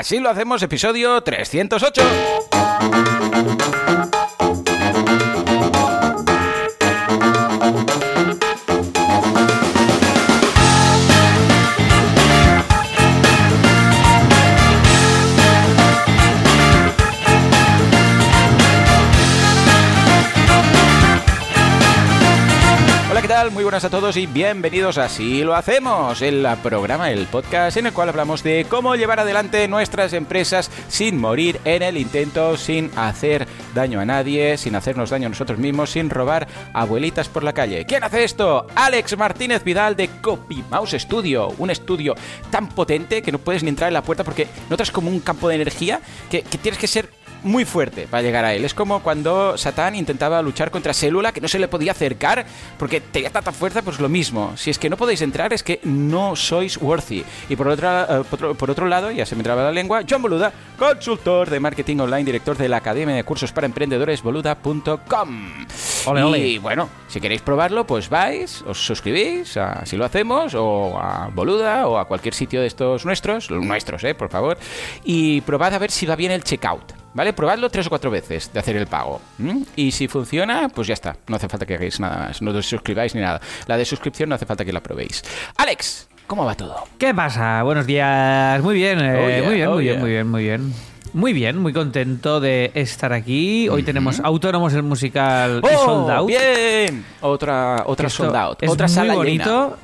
Así lo hacemos, episodio 308. Buenas a todos y bienvenidos a Así lo hacemos, el programa, el podcast en el cual hablamos de cómo llevar adelante nuestras empresas sin morir en el intento, sin hacer daño a nadie, sin hacernos daño a nosotros mismos, sin robar abuelitas por la calle. ¿Quién hace esto? Alex Martínez Vidal de Copy Mouse Studio, un estudio tan potente que no puedes ni entrar en la puerta porque notas como un campo de energía que tienes que ser muy fuerte para llegar a él. Es como cuando Satán intentaba luchar contra Célula, que no se le podía acercar porque tenía tanta fuerza, pues lo mismo. Si es que no podéis entrar, es que no sois worthy. Y por otro, eh, por otro, lado, ya se me traba la lengua, John Boluda, consultor de marketing online, director de la Academia de Cursos para Emprendedores, boluda.com. Y bueno, si queréis probarlo, pues vais, os suscribís, a si lo hacemos, o a Boluda, o a cualquier sitio de estos nuestros, los nuestros, eh, por favor, y probad a ver si va bien el checkout. ¿Vale? Probadlo tres o cuatro veces de hacer el pago. Y si funciona, pues ya está. No hace falta que hagáis nada más. No os suscribáis ni nada. La de suscripción no hace falta que la probéis. Alex, ¿cómo va todo? ¿Qué pasa? Buenos días. Muy bien, eh, Oh, yeah, muy bien, oh, muy bien, muy bien, muy bien. Muy bien, muy contento de estar aquí. Hoy tenemos Autónomos el musical y Sold Out. ¡Oh, ¡Bien! Otra, otra Esto sold out. Es otra muy sala bonito.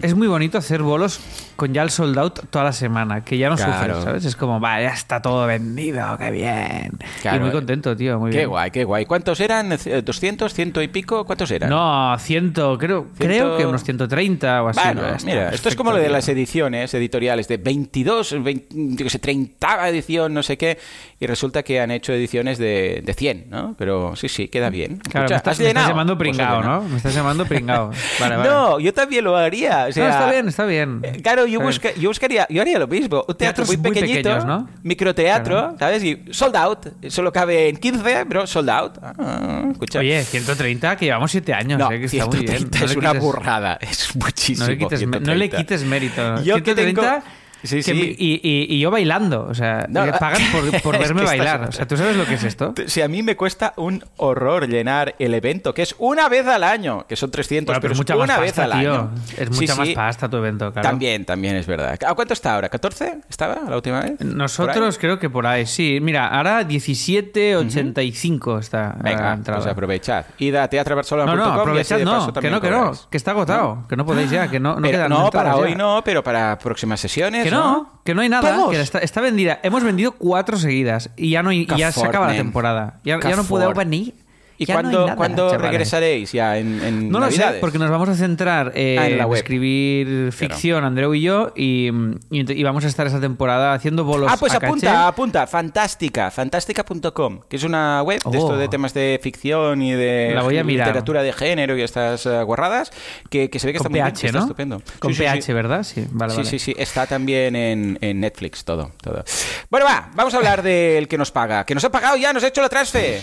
Es muy bonito hacer bolos con ya el sold out toda la semana, que ya no Claro. sufres, ¿sabes? Es como, va, ya está todo vendido, qué bien. Claro. Y muy contento, tío, muy Qué bien. guay, qué guay. ¿Cuántos eran? Eh, ¿200? ¿Ciento y pico? ¿Cuántos eran? No, ciento, creo, creo que unos 130 o así. Bueno, mira, esto es como lo de las ediciones editoriales de 22, 20, yo qué sé, 30 edición, no sé qué, y resulta que han hecho ediciones de, de 100, ¿no? Pero sí, sí, queda bien. Claro, Escucha, me estás, ¿has me estás llamando Pues pringao. ¿no? Me estás llamando pringao. Vale, vale. No, yo también lo haría. O sea, No, está bien, está bien. eh, Claro, yo, Está busca- yo buscaría, yo haría lo mismo. Un teatro Teatros muy muy pequeñito, pequeños, ¿no? microteatro, Claro. ¿sabes? Y sold out. Solo cabe en 15, pero sold out. Ah, escucha. Oye, 130, que llevamos 7 años, no, eh, que está muy bien. 130 No es le una quites- burrada. Es muchísimo. No le quites, no le 130. quites mérito. Yo que 130, tengo- Sí, sí. y, y- y yo bailando. O sea, No, me pagan por, por es verme estás- bailar. O sea, ¿tú sabes lo que es esto? Si a mí me cuesta un horror llenar el evento, que es una vez al año, que son 300, Bueno, pero, pero es mucha más vez pasta, al tío. año. Es Sí, mucha más sí. pasta tu evento, claro. También, también es verdad. ¿A cuánto está ahora? ¿14 estaba la última vez? ¿Por Nosotros creo que por ahí, sí. Mira, ahora 17.85 está la Venga, entrada. pues aprovechad. Id a teatrobarcelona.com no, no, y así aprovechad, no, que no, que no, que está agotado, que no podéis ya, que no, no Pero- quedan no, para ya. hoy no, pero para próximas sesiones. Que no, que no hay nada, que está, está vendida. Hemos vendido cuatro seguidas y ya no hay- y ya se acaba la temporada. Ya, ya no Cafort. venir. ¿Y Ya no cuándo, nada, cuándo chavales. regresaréis ya en, en No lo sé, Navidades? porque nos vamos a centrar eh, Ah, en la web. escribir ficción, Andreu y yo, y, y- y vamos a estar esa temporada haciendo bolos Ah, pues a apunta, caché. apunta, fantástica, fantástica.com, que es una web de Oh. esto de temas de ficción y de La voy a mirar. literatura de género y estas eh, guarradas, que, que se ve que Con está muy bien, está ¿no? estupendo. Con sí, PH, sí. ¿verdad? Sí, vale, sí, vale. sí, sí, está también en, en Netflix todo, todo. Bueno, va, vamos a hablar del que nos paga, que nos ha pagado ya, nos ha hecho la transfer.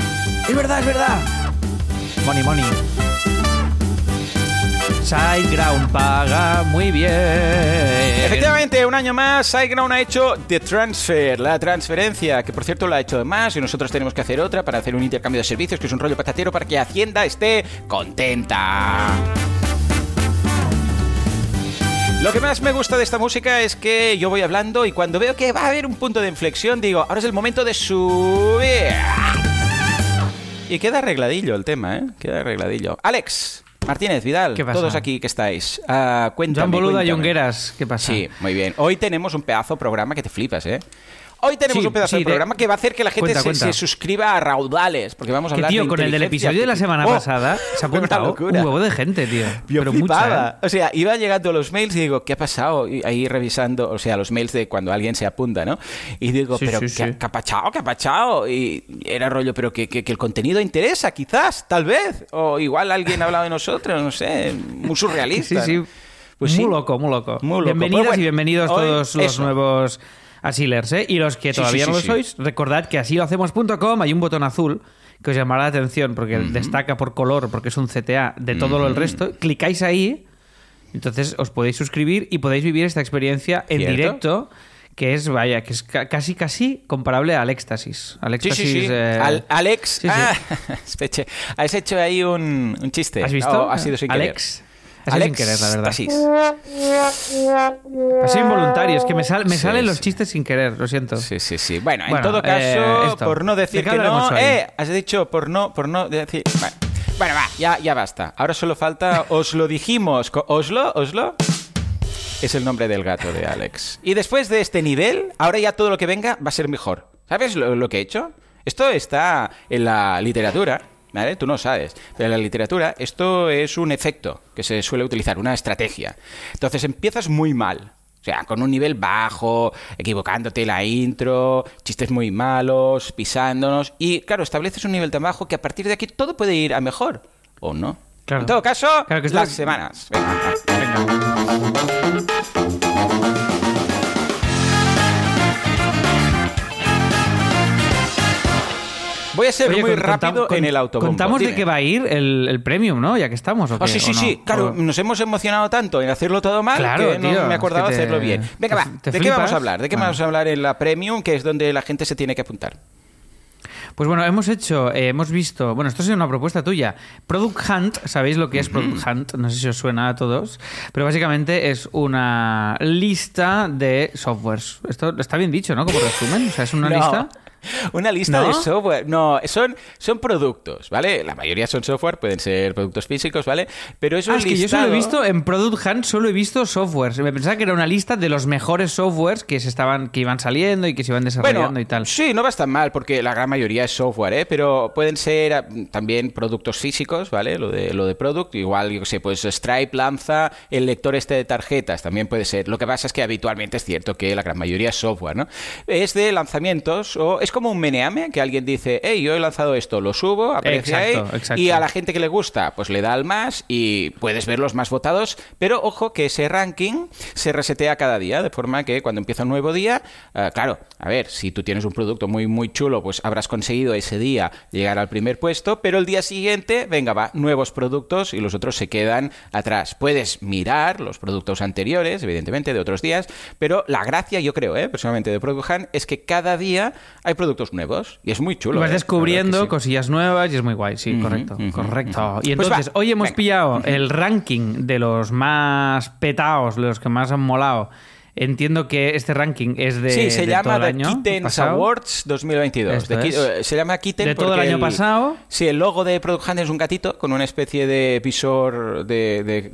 Es verdad, es verdad. Money, money. Sideground paga muy bien. Efectivamente, un año más, SiteGround ha hecho The Transfer, la transferencia, que por cierto la ha hecho de más y nosotros tenemos que hacer otra para hacer un intercambio de servicios, que es un rollo patatero para que Hacienda esté contenta. Lo que más me gusta de esta música es que yo voy hablando y cuando veo que va a haber un punto de inflexión, digo, ahora es el momento de subir. Y queda arregladillo el tema, ¿eh? Queda arregladillo. Alex, Martínez, Vidal, ¿Qué pasa? todos aquí que estáis. Ah, cuéntame, Joan Boluda y cuéntame. Jongueras, ¿qué pasa? Sí, muy bien. Hoy tenemos un pedazo de programa que te flipas, ¿eh? Hoy tenemos Sí, un pedazo sí, de programa que va a hacer que la gente Cuenta, se, cuenta. se suscriba a raudales, porque vamos a Que hablar tío, de con el del episodio de la semana artificial. pasada se ha apuntado un huevo de gente, tío. Yo Pero mucha, ¿eh? O sea, iba llegando los mails y digo, ¿qué ha pasado? Y ahí revisando, o sea, los mails de cuando alguien se apunta, ¿no? Y digo, Sí, pero ¿qué, qué ha pachado? ¿Qué ha pachado? Y era rollo, pero que, que- que el contenido interesa, quizás, tal vez. O igual alguien ha hablado de nosotros, no sé, muy surrealista. sí. ¿no? Pues muy sí. loco, muy loco. Muy loco. Bienvenidas Pues bueno, y bienvenidos todos los eso. nuevos asilers, ¿eh? Y los que Sí, todavía sí, no lo sois, recordad que así lo hacemos.com hay un botón azul que os llamará la atención porque destaca por color, porque es un CTA de todo lo el resto. Clicáis ahí, entonces os podéis suscribir y podéis vivir esta experiencia en Cierto. directo que es, vaya, que es ca- casi, casi comparable al éxtasis. Al Sí, éxtasis. sí, sí. eh, Al- Alex, ah, has hecho ahí un, un chiste. ¿Has visto? Ha sido sin querer. Alex. Ha sido sin querer, la verdad. Ha sido involuntario, es que me, sal- me Sí, salen los chistes sin querer, lo siento. Sí, sí, sí. Bueno, en todo caso, eh, esto. por no ¿De decir que no, eh, has dicho por no, por no decir. Bueno, bueno, va, ya, ya basta. Ahora solo falta, os lo dijimos, Oslo, Oslo. Es el nombre del gato de Alex. Y después de este nivel, ahora ya todo lo que venga va a ser mejor. ¿Sabes lo, lo que he hecho? Esto está en la literatura, ¿vale? Tú no sabes. Pero en la literatura esto es un efecto que se suele utilizar, una estrategia. Entonces empiezas muy mal. O sea, con un nivel bajo, equivocándote la intro, chistes muy malos, pisándonos. Y claro, estableces un nivel tan bajo que a partir de aquí todo puede ir a mejor. ¿O no? Claro. En todo caso, Claro, que es las lo- semanas. Venga. Voy a ser Oye, muy con- rápido con- en el autobombo. Contamos Dime. de qué va a ir el, el premium, ¿no? Ya que estamos. ¿o Ah, sí, sí, ¿O no? sí. Claro, ¿O- nos hemos emocionado tanto en hacerlo todo mal Claro, que no me es acordaba que te- hacerlo bien. Venga, va. ¿De qué vamos a hablar? ¿De qué vamos a hablar en la Premium, que es donde la gente se tiene que apuntar? Pues bueno, hemos hecho, eh, hemos visto, bueno, esto es una propuesta tuya. Product Hunt, ¿sabéis lo que es Product Hunt? No sé si os suena a todos, pero básicamente es una lista de softwares. Esto está bien dicho, ¿no? Como resumen, o sea, es una No. lista. Una lista ¿No? de software. No, son, son productos, ¿vale? La mayoría son software, pueden ser productos físicos, ¿vale? Pero es un Ah, es que yo solo he listado- visto en Product Hunt, solo he visto softwares. Me pensaba que era una lista de los mejores softwares que se estaban, que iban saliendo y que se iban desarrollando Bueno, y tal. sí, no va tan mal porque la gran mayoría es software, ¿eh? Pero pueden ser ah, también productos físicos, ¿vale? Lo de, lo de product, igual, yo qué sé, pues Stripe lanza el lector este de tarjetas, también puede ser. Lo que pasa es que habitualmente es cierto que la gran mayoría es software, ¿no? Es de lanzamientos o es como un meneame que alguien dice, hey, yo he lanzado esto, lo subo, Exacto, ahí exacto. y a la gente que le gusta, pues le da al más y puedes ver los más votados, pero ojo que ese ranking se resetea cada día, de forma que cuando empieza un nuevo día, eh, claro, a ver, si tú tienes un producto muy, muy chulo, pues habrás conseguido ese día llegar al primer puesto, pero el día siguiente, venga, va, nuevos productos y los otros se quedan atrás. Puedes mirar los productos anteriores, evidentemente, de otros días, pero la gracia, yo creo, eh, personalmente, de Product Hunt es que cada día hay productos nuevos y es muy chulo. Y vas eh, descubriendo sí. cosillas nuevas y es muy guay, sí, correcto, correcto. Y Pues entonces, hoy hemos venga. pillado el ranking de los más petados, los que más han molado. Entiendo que este ranking es de, Sí, se de todo llama el The año Kittens pasado. Awards 2022. Esto De eh, Se llama Kitten De todo el año pasado. Sí, el logo de Product Hunt es un gatito con una especie de visor de, de,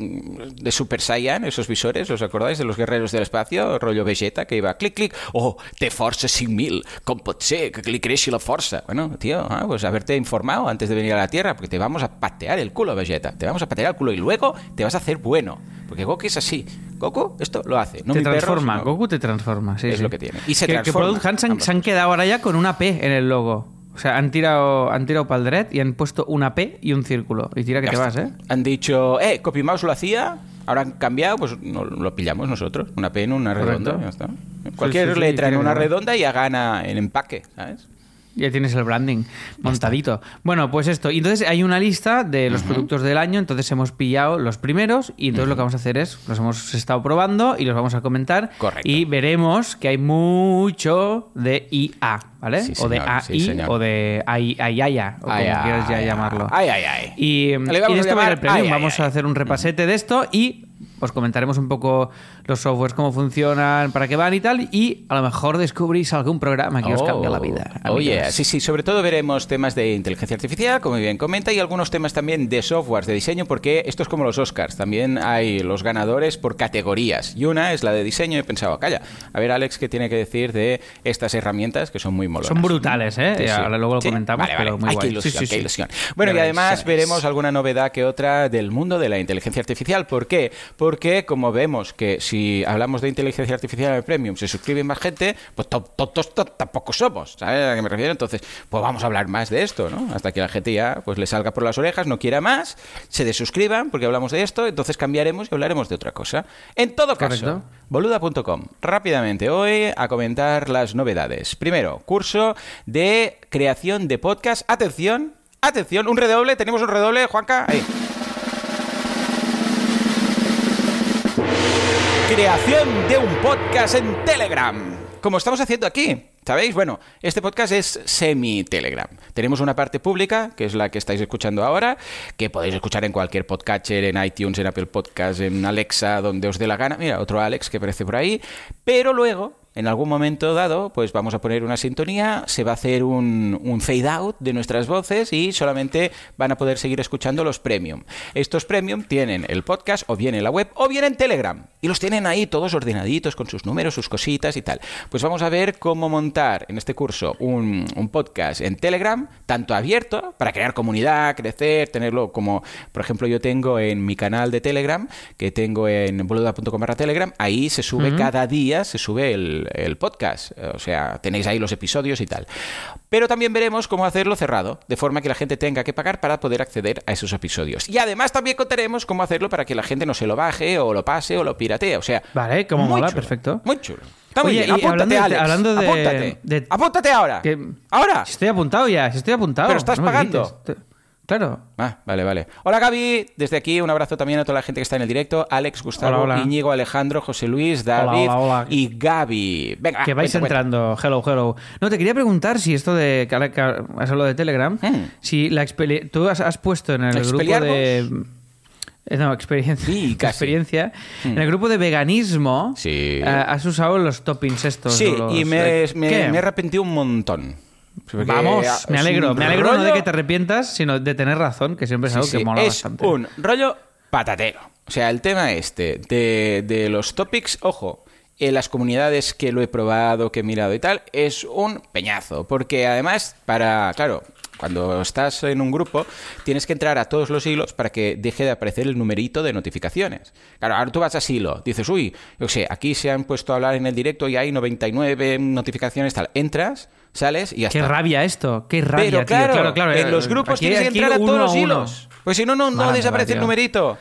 de Super Saiyan, esos visores, ¿os acordáis? De los guerreros del espacio, rollo Vegeta, que iba clic, clic, oh, te força 5000, com pot ser que li creixi la força? Bueno, tío, ah, pues haberte informado antes de venir a la Tierra, porque te vamos a patear el culo, Vegeta, te vamos a patear el culo y luego te vas a hacer bueno, porque Goku es así. Goku esto lo hace, no te mi perro, transforma, sino- Goku te transforma, sí, Es sí. lo que tiene. Y se que, que transforma, Hunt se han, ambos. se han quedado ahora ya con una P en el logo. O sea, han tirado, han tirado para el dread y han puesto una P y un círculo. Y tira que Ya te está. vas, ¿eh? Han dicho, eh, CopyMouse lo hacía, ahora han cambiado, pues no, lo pillamos nosotros. Una P en una redonda, ya está. Cualquier sí, sí, letra en una que redonda ya gana en empaque, ¿sabes? Ya tienes el branding montadito. Bueno, pues esto. Y entonces hay una lista de los productos del año. Entonces hemos pillado los primeros. Y entonces lo que vamos a hacer es, los hemos estado probando y los vamos a comentar. Correcto. Y veremos que hay mucho de IA, ¿vale? Sí, o de AI sí, o de AI, AIAIA, o como Ay, quieras ya ay, llamarlo. Ay, ay, ay. Y, y de esto va el premium. Vamos a hacer un repasete de esto y os comentaremos un poco los softwares, cómo funcionan, para qué van y tal. Y a lo mejor descubrís algún programa que os cambie la vida. Oye, amigos. sí, sí, sobre todo veremos temas de inteligencia artificial, como bien comenta, y algunos temas también de softwares, de diseño, porque esto es como los Oscars, también hay los ganadores por categorías. Y una es la de diseño, y he pensado, calla, a ver Alex, ¿qué tiene que decir de estas herramientas que son muy molonas? Son brutales, ¿eh? Sí, sí. Ahora luego lo Sí, comentamos, vale, pero muy Ay, guay. qué ilusión, qué. Bueno, y además veremos alguna novedad que otra del mundo de la inteligencia artificial. ¿Por qué? Porque como vemos que si hablamos de inteligencia artificial en el Premium se suscribe más gente, pues to- tontos to- tampoco somos, ¿sabes a qué me refiero? Entonces, pues vamos a hablar más de esto, ¿no? Hasta que la gente ya pues le salga por las orejas, no quiera más, se desuscriban porque hablamos de esto, entonces cambiaremos y hablaremos de otra cosa. En todo caso, boluda.com. Rápidamente, hoy a comentar las novedades. Primero, curso de creación de podcast. Atención, atención, un redoble, tenemos un redoble, Juanca. Ahí. Creación de un podcast en Telegram. como estamos haciendo aquí. ¿Sabéis? Bueno, este podcast es semi-Telegram. Tenemos una parte pública, que es la que estáis escuchando ahora, que podéis escuchar en cualquier podcatcher, en iTunes, en Apple Podcasts, en Alexa, donde os dé la gana. Mira, otro Alex que aparece por ahí. Pero luego en algún momento dado, pues vamos a poner una sintonía, se va a hacer un, un, fade out de nuestras voces y solamente van a poder seguir escuchando los premium. Estos premium tienen el podcast o bien en la web o bien en Telegram. Y los tienen ahí todos ordenaditos con sus números, sus cositas y tal. Pues vamos a ver cómo montar en este curso un, un podcast en Telegram, tanto abierto, para crear comunidad, crecer, tenerlo como, por ejemplo, yo tengo en mi canal de Telegram, que tengo en boluda.com barra Telegram, ahí se sube uh -huh. cada día, se sube el, el, podcast. O sea, tenéis ahí los episodios y tal. Pero también veremos cómo hacerlo cerrado, de forma que la gente tenga que pagar para poder acceder a esos episodios. Y además también contaremos cómo hacerlo para que la gente no se lo baje o lo pase o lo piratee. O sea, vale, como mola, chulo, perfecto. Muy chulo. Está muy Oye, bien. Apúntate, hablando de- Alex. hablando de- Apúntate. de- Apúntate ahora. Que- Ahora. Si estoy apuntado ya, si estoy apuntado. Pero estás no pagando. grites. Claro. Ah, vale, vale. Hola Gaby, desde aquí un abrazo también a toda la gente que está en el directo. Alex, Gustavo, Hola, hola. Íñigo, Alejandro, José Luis, David hola, y Gaby. Venga, que vais cuenta, cuenta. entrando. Hello, hello. No, te quería preguntar si esto de. Que has hablado de Telegram. Hmm. Si la Tú has, has puesto en el grupo de. Eh, No, experiencia. Sí, experiencia. En el grupo de veganismo. Sí. eh, has usado los toppings estos. Sí, los- y me, me, me he arrepentido un montón. Porque Vamos, me alegro. Me alegro no de que te arrepientas, sino de tener razón, que siempre es Sí, algo sí, que mola es bastante. un rollo patatero. O sea, el tema este de, de los topics, ojo, en las comunidades que lo he probado, que he mirado y tal, es un peñazo. Porque además, para, claro, cuando estás en un grupo, tienes que entrar a todos los hilos para que deje de aparecer el numerito de notificaciones. Claro, ahora tú vas a hilo, dices, uy, yo sé, aquí se han puesto a hablar en el directo y hay 99 notificaciones, tal. Entras, sales y ya Qué está. rabia esto, qué rabia, Pero tío. claro, claro, claro, en eh, los grupos aquí- tienes que entrar a todos los hilos. Pues si no, no, no desaparece el numerito.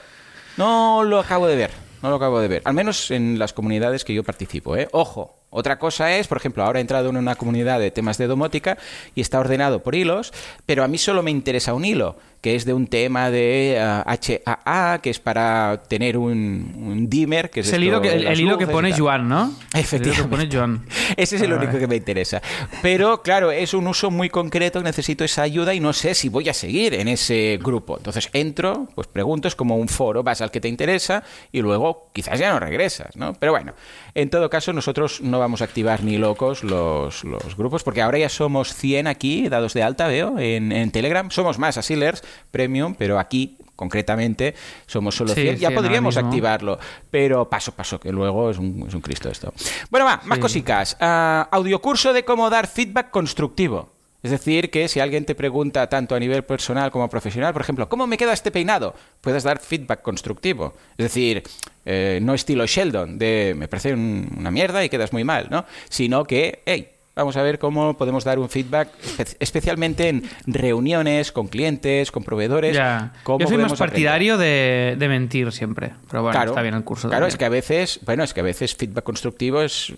No lo acabo de ver. No lo acabo de ver. Al menos en las comunidades que yo participo, ¿eh? Ojo. Otra cosa es, por ejemplo, ahora he entrado en una comunidad de temas de domótica y está ordenado por hilos, pero a mí solo me interesa un hilo, que es de un tema de ah, HAA, que es para tener un, un dimmer, que es, Es el hilo que, el, el hilo que pone. Joan, ¿no? El hilo que Efectivamente. pone Joan. Ese es el Vale, único que me interesa. Pero claro, es un uso muy concreto, necesito esa ayuda y no sé si voy a seguir en ese grupo. Entonces entro, pues pregunto, es como un foro, vas al que te interesa y luego quizás ya no regresas, ¿no? Pero bueno, en todo caso nosotros no vamos a activar ni locos los, los grupos porque ahora ya somos 100 aquí, dados de alta, veo, en, en Telegram. Somos más asilers, premium, pero aquí concretamente somos solo Sí, 100. ya sí, podríamos activarlo, pero paso, paso, que luego es un, es un Cristo esto. Bueno, va, más Sí. cositas. Ah, audiocurso de cómo dar feedback constructivo. Es decir, que si alguien te pregunta tanto a nivel personal como profesional, por ejemplo, ¿cómo me queda este peinado? Puedes dar feedback constructivo. Es decir, eh, no estilo Sheldon, de me parece un- una mierda y quedas muy mal, ¿no? Sino que, hey, vamos a ver cómo podemos dar un feedback, espe- especialmente en reuniones con clientes, con proveedores. Ya. cómo Yo soy más partidario de, de mentir siempre. Pero bueno, Claro, está bien el curso. Claro, también. es que a veces, bueno, es que a veces feedback constructivo es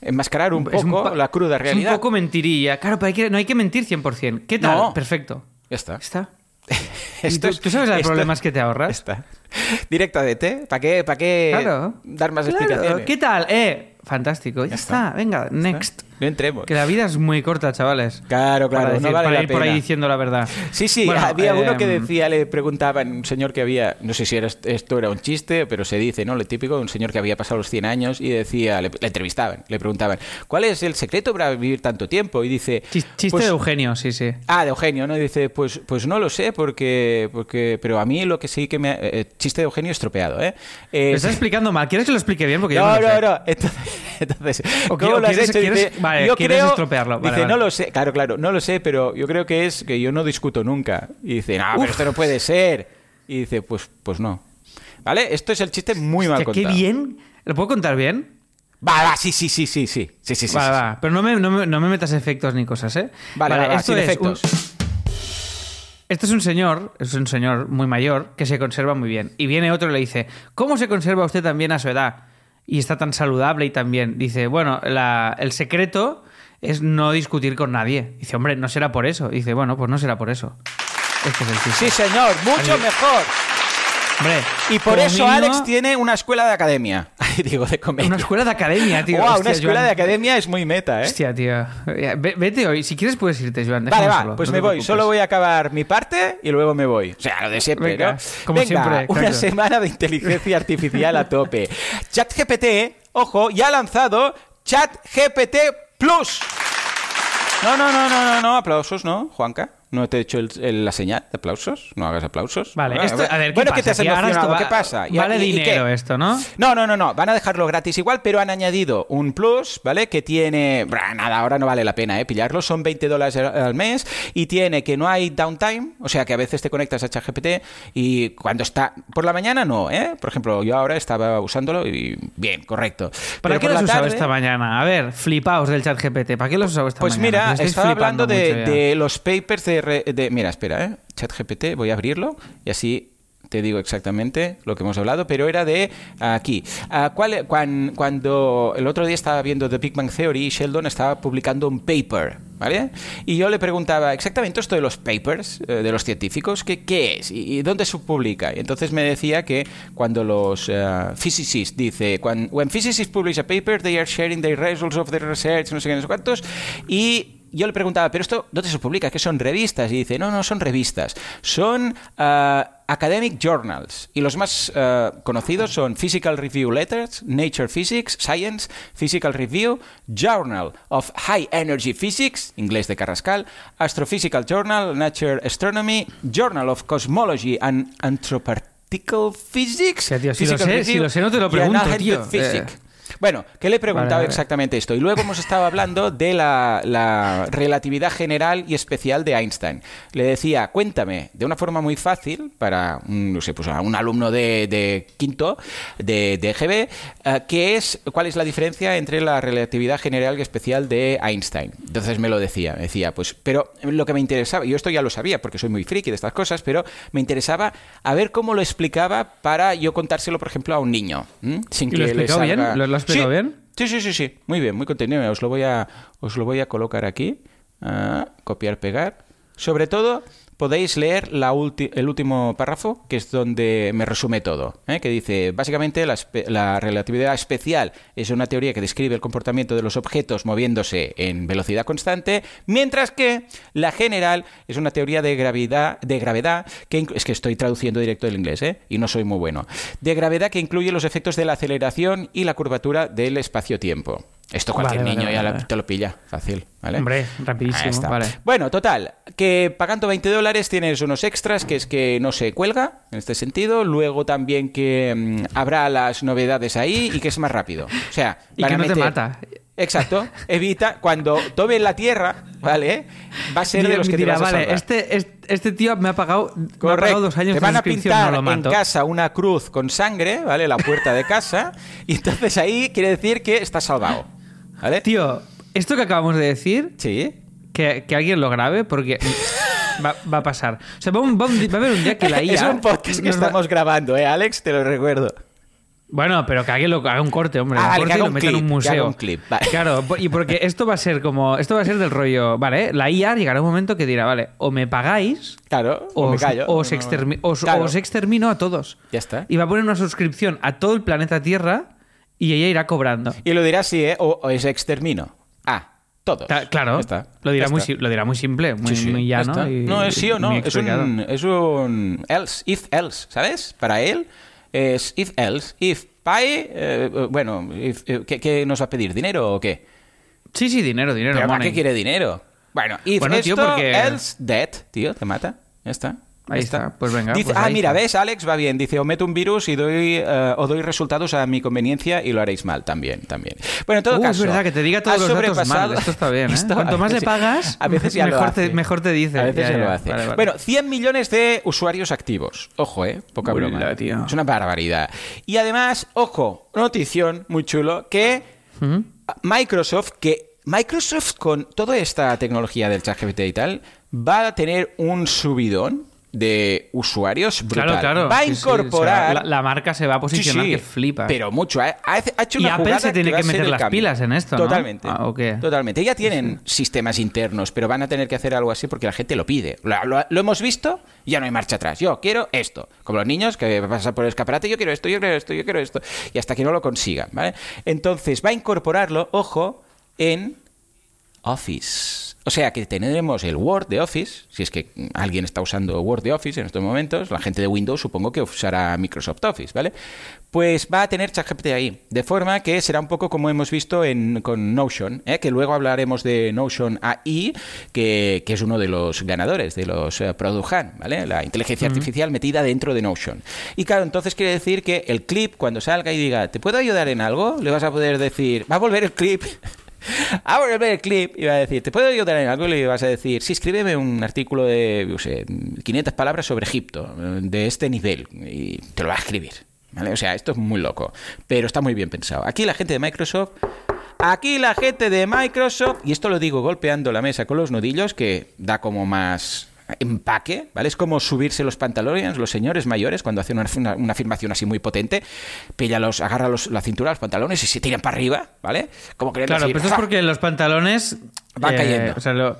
enmascarar un Es poco la cruda realidad. Es un poco mentirilla. Claro, pero hay que- no hay que mentir 100%. ¿Qué tal? No. Perfecto. Ya está. Está. ¿Y Esto tú, tú sabes los problemas que te ahorras? Está. Directa de té. ¿Para qué, para qué Claro. dar más Claro, explicaciones? ¿Qué tal? Eh, fantástico. Ya, está. está. Venga, next. No entremos. Que la vida es muy corta, chavales. Claro, claro, Para, no vale para la ir por ahí pena. diciendo la verdad. Sí, sí, Bueno, había uno que em, decía, le preguntaban, un señor que había, no sé si era, esto era un chiste, pero se dice, ¿no? Lo típico, un señor que había pasado los 100 años y decía, le, le entrevistaban, le preguntaban, ¿cuál es el secreto para vivir tanto tiempo? Y dice, chis- Chiste pues- de Eugenio, sí, sí. Ah, de Eugenio, ¿no? Y dice, pues, pues no lo sé, porque, porque, pero a mí lo que sí que me... ha- eh, chiste de Eugenio estropeado, ¿eh? Eh, Lo estás explicando mal. ¿Quieres que lo explique bien? Porque yo no, no, lo no, sé. no. Entonces, entonces ¿cómo lo has quieres- hecho? quieres- Dice, vale, yo creo, estropearlo. Vale, dice, vale. no lo sé. Claro, claro, no lo sé, pero yo creo que es que yo no discuto nunca. Y dice, no, pero esto no puede ser. Y dice, pues, pues no. ¿Vale? Esto es el chiste muy mal contado. bien. ¿Lo puedo contar bien? Va, va, sí, sí, sí, sí, sí. Sí, sí, sí. va, sí, va. Pero no me, no, me, no me metas efectos ni cosas, ¿eh? Vale, va, va, esto sin es efectos. un- Este es un señor, es un señor muy mayor que se conserva muy bien. Y viene otro y le dice, ¿cómo se conserva usted tan bien a su edad? Y está tan saludable y tan bien. Dice, bueno, la- el secreto es no discutir con nadie. Dice, hombre, no será por eso. Dice, bueno, pues no será por eso. Este es el chiste. Sí, señor, mucho mejor. Hombre, Y por eso mínimo- Alex tiene una escuela de academia. digo, de comedia. Una escuela de academia, tío. Wow, Hostia, una escuela Joan. de academia es muy meta, ¿eh? Hostia, tío. Ve- Vete hoy. Si quieres puedes irte, Joan. Vale, va, pues no me voy. preocupes. Solo voy a acabar mi parte y luego me voy. O sea, lo de siempre, Venga, ¿no? como Venga, siempre, una claro. semana de inteligencia artificial a tope. ChatGPT, ojo, ya ha lanzado ChatGPT Plus. No, no, no, no, no, no, aplausos, ¿no, Juanca? ¿No te he hecho el- el- la señal de aplausos? ¿No hagas aplausos? Vale, Bueno, esto, a ver, ¿qué bueno, pasa? que te has emocionado, ¿qué pasa? ¿Y- Vale y- y qué? dinero esto, ¿no? No, no, no, no. Van a dejarlo gratis igual, pero han añadido un plus, ¿vale? Que tiene. Brah, nada, ahora no vale la pena, ¿eh? Pillarlo. Son 20 dólares al- mes y tiene que no hay downtime, o sea que a veces te conectas a ChatGPT y cuando está. Por la mañana no, ¿eh? Por ejemplo, yo ahora estaba usándolo y. Bien, correcto. ¿Para Pero qué lo has usado tarde- esta mañana? A ver, flipaos del chat GPT. ¿Para qué lo has usado esta Pues mañana? mira, Que estáis estaba hablando de, de los papers de, de- Mira, espera, ¿eh? ChatGPT, voy a abrirlo y así te digo exactamente lo que hemos hablado, pero era de aquí. Ah, ¿cuál- cuan- cuando el otro día estaba viendo The Big Bang Theory, Sheldon estaba publicando un paper, ¿vale? Y yo le preguntaba exactamente esto de los papers, eh, de los científicos, ¿qué, es? ¿Y, y dónde se publica? Y entonces me decía que cuando los eh, physicists, dice, when, when physicists publish a paper, they are sharing the results of their research, no sé qué, no sé cuántos, y yo le preguntaba, ¿pero esto dónde se publica? ¿Qué son revistas? Y dice, no, no son revistas, son ah, academic journals. Y los más ah, conocidos son Physical Review Letters, Nature Physics, Science, Physical Review, Journal of High Energy Physics, inglés de Carrascal, Astrophysical Journal, Nature Astronomy, Journal of Cosmology and Anthroparticle Physics. Tío, si lo sé, si lo sé, no te lo pregunto, tío. Physics. Eh. Bueno, que le he preguntado Vale, vale. exactamente esto. Y luego hemos estado hablando de la, la relatividad general y especial de Einstein. Le decía, cuéntame, de una forma muy fácil, para un, no sé, pues a un alumno de, de quinto de, de EGB, eh, ¿qué es, ¿cuál es la diferencia entre la relatividad general y especial de Einstein? Entonces me lo decía, me decía, pues, pero lo que me interesaba, yo esto ya lo sabía porque soy muy friki de estas cosas, pero me interesaba a ver cómo lo explicaba para yo contárselo, por ejemplo, a un niño. Sin ¿Y que lo le explicó bien? salga- ¿Lo- lo ha Sí, bien? Sí, sí, sí, sí. Muy bien, muy contenido. Os lo voy a, os lo voy a colocar aquí. Ah, copiar, pegar. Sobre todo, podéis leer el último párrafo, que es donde me resume todo. ¿eh? Que dice, básicamente, la, relatividad especial es una teoría que describe el comportamiento de los objetos moviéndose en velocidad constante, mientras que la general es una teoría de gravedad, de gravedad que es que estoy traduciendo directo del inglés, ¿eh? y no soy muy bueno, de gravedad que incluye los efectos de la aceleración y la curvatura del espacio-tiempo. Esto cualquier Vale, niño ya vale, vale. te lo pilla, fácil, ¿vale? Hombre, rapidísimo. Bueno, total, que pagando 20 dólares tienes unos extras, que es que no se cuelga, en este sentido. Luego también que mm, habrá las novedades ahí y que es más rápido. O sea, Y que no te mata. Exacto, evita cuando tome la tierra, ¿vale? Va a ser de los que te dirá, vas a vale, este, este, este tío me ha pagado, me ha Correcto. pagado dos años Te de van a pintar no en casa una cruz con sangre, ¿vale? La puerta de casa. y entonces ahí quiere decir que estás salvado. ¿Vale? Tío, esto que acabamos de decir, Sí. que, que alguien lo grabe, porque va, va a pasar. O sea, va, un- va un- va a haber un día que la IA... es un podcast que va- estamos grabando, ¿eh, Alex? Te lo recuerdo. Bueno, pero que alguien lo haga un corte, hombre. Ah, un vale, corte que y lo un meta en un clip, que museo. haga un clip, vale. Claro, y porque esto va a ser como. Esto va a ser del rollo. Vale, la IA llegará un momento que dirá, vale, o me pagáis. Claro, o, me os, callo. os No, extermi- os- Claro. os extermino a todos. Ya está. Y va a poner una suscripción a todo el planeta Tierra y ella irá cobrando. Y lo dirá así, ¿eh? O, o es extermino. Ah, todos. Ta- Claro, Ya está. Lo, dirá muy, está. si- lo dirá muy simple, muy, Sí, sí, muy ya llano. y- no, es sí o no. muy Es explicado. un, es un else, if else, ¿sabes? Para él es if else. If pay, eh, bueno, if- eh, ¿qué, qué nos va a pedir? ¿Dinero o qué? Sí, sí, dinero, dinero. ¿Pero para qué quiere dinero? Bueno, if Bueno, tío, esto, porque- else, dead, tío, te mata. Ya está. Ahí está, pues venga, Dice, pues ah, mira, está. ¿ves? Alex va bien. Dice, o meto un virus y doy, eh, o doy resultados a mi conveniencia y lo haréis mal también. también. Bueno, en todo Uh, caso. es verdad, que te diga todos los datos mal. Esto está bien, ¿eh? Esto Cuanto más le pagas, a veces ya lo mejor te- hace. mejor te dice. A veces Ya, ya, lo hace. Vale, vale. Bueno, 100 millones de usuarios activos. Ojo, ¿eh? Poca broma. tío. Es una barbaridad. Y además, ojo, notición muy chulo que. Microsoft, que Microsoft con toda esta tecnología del ChatGPT y tal, va a tener un subidón de usuarios brutal. Claro, claro. Va a Sí, sí, incorporar... o sea, la, la marca se va a posicionar Sí, que flipa. Pero mucho. Ha, ha- hecho Y una Apple jugada se tiene que meter las pilas en esto, ¿no? Totalmente. Ah. Totalmente. Ya tienen sistemas internos, pero van a tener que hacer algo así porque la gente lo pide. Lo, lo- lo hemos visto y ya no hay marcha atrás. Yo quiero esto. Como los niños que pasan por el escaparate, yo quiero esto, yo quiero esto, yo quiero esto. Y hasta que no lo consigan, ¿vale? Entonces va a incorporarlo, ojo, en Office. O sea que tendremos el Word de Office, si es que alguien está usando Word de Office en estos momentos, la gente de Windows supongo que usará Microsoft Office, ¿vale? Pues va a tener ChatGPT ahí, de forma que será un poco como hemos visto en, con Notion, ¿eh? que luego hablaremos de Notion AI, que, que es uno de los ganadores de los eh, Product ¿vale? La inteligencia artificial metida dentro de Notion. Y claro, entonces quiere decir que el clip, cuando salga y diga, ¿te puedo ayudar en algo? Le vas a poder decir, va a volver el clip Ahora ver el clip y va a decir, ¿te puedo ayudar en algo? Y vas a decir, sí, escríbeme un artículo de, yo sé, 500 palabras sobre Egipto, de este nivel, y te lo va a escribir. ¿vale? O sea, esto es muy loco, pero está muy bien pensado. Aquí la gente de Microsoft, aquí la gente de Microsoft, y esto lo digo golpeando la mesa con los nudillos, que da como más empaque, ¿vale? Es como subirse los pantalones, los señores mayores, cuando hacen una, una- una afirmación así muy potente, pilla los, agarra los, la cintura, los pantalones y se tiran para arriba, ¿vale? Como Claro, decir, pero esto es porque los pantalones Van eh, cayendo. o sea, lo-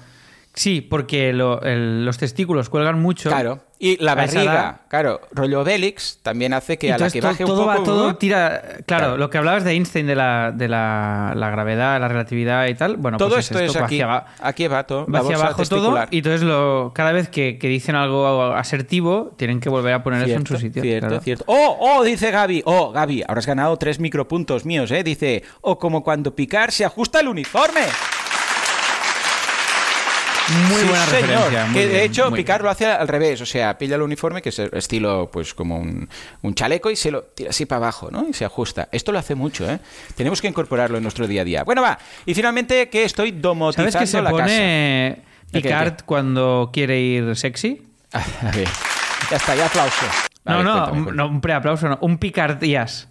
sí, porque lo- el- los testículos cuelgan mucho. Claro. Y la barriga, claro, rollo Obélix también hace que Y a la que todo, baje un todo poco... va, todo tira. Claro, Claro. lo que hablabas de Einstein de la, de la, la gravedad, la relatividad y tal. Bueno, todo pues esto es va aquí. hacia aba- Aquí va todo. va hacia abajo todo y entonces lo, cada vez que, que dicen algo asertivo tienen que volver a poner eso en su sitio. Cierto, claro. cierto. ¡Oh, oh! Dice Gaby. Oh, Gaby, ahora has ganado tres micropuntos míos, ¿eh? Dice, o como cuando Picar se ajusta el uniforme. Muy Sí, buena señor. referencia. muy que de hecho Picard bien. lo hace al revés, o sea, pilla el uniforme que es el estilo pues como un, un chaleco y se lo tira así para abajo, ¿no? Y se ajusta. Esto lo hace mucho, ¿eh? Tenemos que incorporarlo en nuestro día a día. Bueno, va. Y finalmente que estoy domotizando ¿Sabes que se la casa. pone ¿El qué, Picard cuando quiere ir sexy? A ver. Ya está, ya aplauso. No, ver, no, cuéntame, un- no, un preaplauso, no, un Picardías.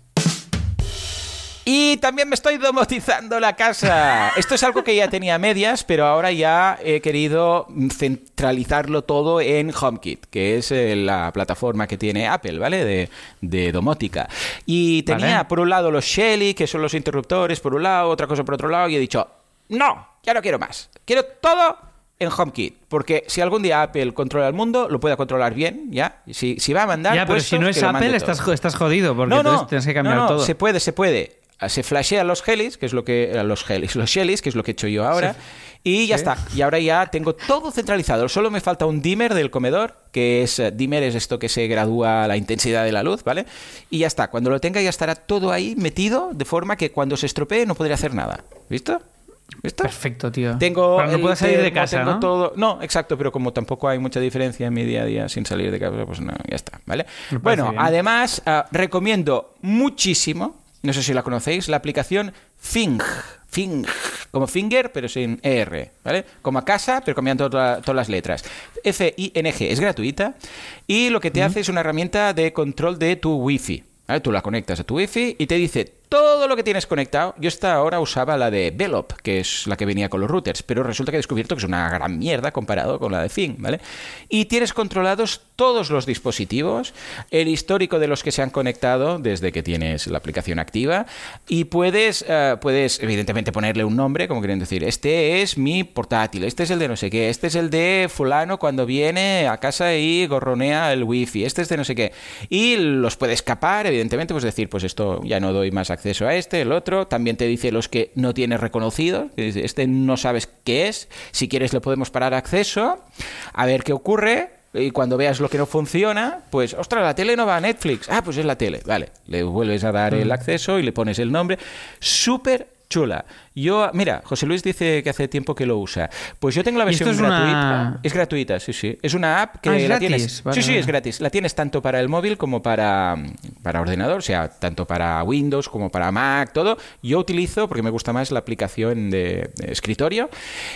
Y también me estoy domotizando la casa. Esto es algo que ya tenía medias, pero ahora ya he querido centralizarlo todo en HomeKit, que es eh, la plataforma que tiene Apple, ¿vale? De, de domótica. Y tenía Vale. por un lado los Shelly, que son los interruptores, por un lado, otra cosa por otro lado, y he dicho, no, ya no quiero más. Quiero todo en HomeKit, porque si algún día Apple controla el mundo, lo puede controlar bien, ¿ya? Si, si va a mandar... Ya, pero si no es Apple, estás, estás jodido, porque entonces tienes que cambiar no, no, todo. Se puede, se puede. Se flashean los helis, que es lo que eh, los helis, los shellies, que es lo que he hecho yo ahora, y ya Sí. está. Y ahora ya tengo todo centralizado. Solo me falta un dimmer del comedor, que es eh, dimmer es esto que se gradúa la intensidad de la luz, ¿vale? Y ya está. Cuando lo tenga ya estará todo ahí metido de forma que cuando se estropee no podría hacer nada. ¿Visto? ¿Visto? Perfecto, tío. Tengo Para no salir de casa, tengo ¿no? todo- No, exacto, pero como tampoco hay mucha diferencia en mi día a día sin salir de casa, pues no, ya está, ¿vale? Bueno, bien. además ah, recomiendo muchísimo, no sé si la conocéis, la aplicación Fing. Fing, como finger, pero sin ER, ¿vale? Como a casa, pero cambiando toda- todas las letras. F-I-N-G, es gratuita y lo que te hace es una herramienta de control de tu wifi. ¿vale? Tú la conectas a tu wifi y te dice todo lo que tienes conectado. Yo hasta ahora usaba la de Velop, que es la que venía con los routers, pero resulta que he descubierto que es una gran mierda comparado con la de Fing, ¿vale? Y tienes controlados todos los dispositivos, el histórico de los que se han conectado desde que tienes la aplicación activa y puedes, eh, puedes evidentemente ponerle un nombre, como quieren decir, este es mi portátil, este es el de no sé qué, este es el de fulano cuando viene a casa y gorronea el wifi, este es de no sé qué. Y los puedes escapar, evidentemente, pues decir, pues esto ya no doy más acceso a este, el otro. También te dice los que no tienes dice, Este no sabes qué es. Si quieres le podemos parar acceso. A ver qué ocurre. Y cuando veas lo que no funciona, pues, ostras, la tele no va a Netflix. Ah, pues es la tele. Vale, le vuelves a dar el acceso y le pones el nombre. Súper chula. Yo, mira, José Luis dice que hace tiempo que lo usa. Pues yo tengo la ¿Y esto versión es una- gratuita. Es gratuita, sí, sí. Es una app que Ah, es la gratis. tienes. Vale, sí, sí, es gratis. La tienes tanto para el móvil como para, para ordenador, o sea, tanto para Windows como para Mac, todo. Yo utilizo, porque me gusta más la aplicación de, de escritorio,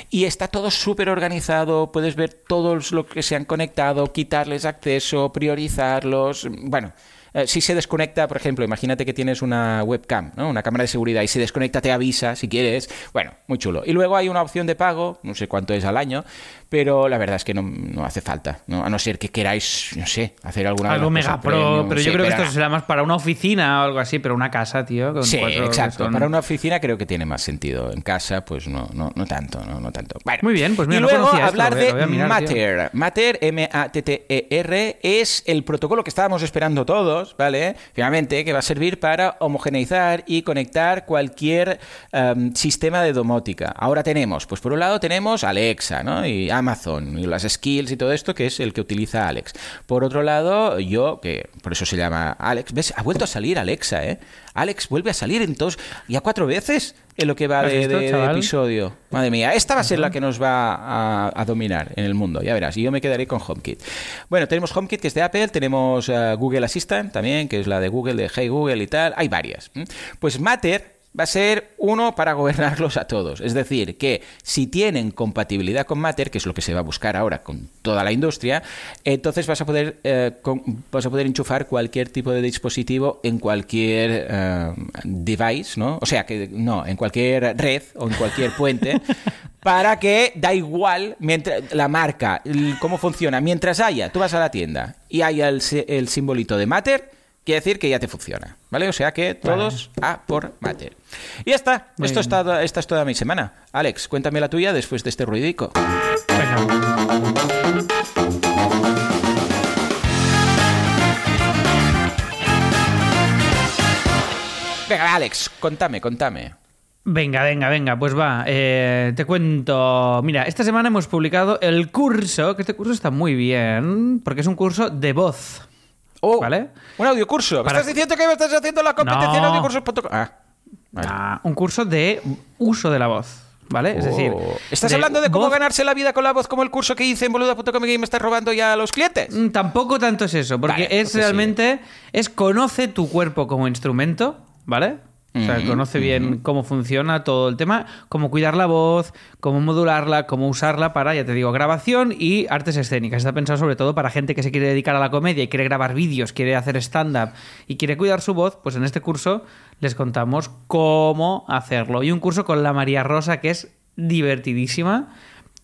y está todo súper organizado. Puedes ver todos los que se han conectado, quitarles acceso, priorizarlos. Bueno. Eh, si se desconecta, por ejemplo, imagínate que tienes una webcam, ¿no? una cámara de seguridad, y si desconecta te avisa si quieres. Bueno, muy chulo. Y luego hay una opción de pago, no sé cuánto es al año, pero la verdad es que no, no hace falta, ¿no? a no ser que queráis, no sé, hacer alguna Algo mega pro, premium, pero sí, yo creo que esto será más para una oficina o algo así, pero una casa, tío. Con Sí, cuatro exacto. son- Para una oficina creo que tiene más sentido. En casa, pues no, no, no tanto, no, no tanto. Bueno. Muy bien, pues mira, y no luego conocía hablar a- de mirar, Matter. Matter, M-A-T-T-E-R, es el protocolo que estábamos esperando todos, Finalmente, que va a servir para homogeneizar y conectar cualquier em, sistema de domótica. Ahora tenemos, pues por un lado tenemos Alexa, ¿no? Y Amazon, y las skills y todo esto, que es el que utiliza Alex. Por otro lado, yo, que por eso se llama Alex, ¿ves? Ha vuelto a salir Alexa, ¿eh? Alex vuelve a salir en todos, ya cuatro veces en lo que va ¿Has de, visto, de- episodio. Madre mía, esta va a ser la que nos va a, a dominar en el mundo, ya verás. Y yo me quedaré con HomeKit. Bueno, tenemos HomeKit que es de Apple, tenemos eh, Google Assistant también, que es la de Google, de Hey Google y tal. Hay varias. Pues Matter va a ser uno para gobernarlos a todos. Es decir, que si tienen compatibilidad con Matter, que es lo que se va a buscar ahora con toda la industria, entonces vas a poder, eh, con- vas a poder enchufar cualquier tipo de dispositivo en cualquier eh, device, ¿no? O sea, que no, en cualquier red o en cualquier puente. Para que da igual mientras, la marca, el- cómo funciona. Mientras haya, tú vas a la tienda y haya el, el simbolito de Matter, quiere decir que ya te funciona, ¿vale? O sea que todos a por Matter. Y ya está, Muy esto bien. está, esta es toda mi semana. Alex, cuéntame la tuya después de este ruidico. Venga. Venga, Alex, contame, contame. Venga, venga, venga, pues va. eh, te cuento. Mira, esta semana hemos publicado el curso, que este curso está muy bien, porque es un curso de voz. Oh, ¿Vale? Un audiocurso. ¿Me Para- estás diciendo que me estás haciendo la competencia en audiocursos.com? Ah, vale. Ah, un curso de uso de la voz. ¿Vale? Es decir. Oh. ¿Estás hablando de cómo voz- ganarse la vida con la voz como el curso que hice en boluda.com y me estás robando ya a los clientes? Mm, Tampoco tanto es eso, porque Vale, es realmente. Es conoce tu cuerpo como instrumento, ¿vale? O sea, conoce bien cómo funciona todo el tema, cómo cuidar la voz, cómo modularla, cómo usarla para, ya te digo, grabación y artes escénicas. Está pensado sobre todo para gente que se quiere dedicar a la comedia y quiere grabar vídeos, quiere hacer stand-up y quiere cuidar su voz, pues en este curso les contamos cómo hacerlo. Y un curso con la María Rosa que es divertidísima.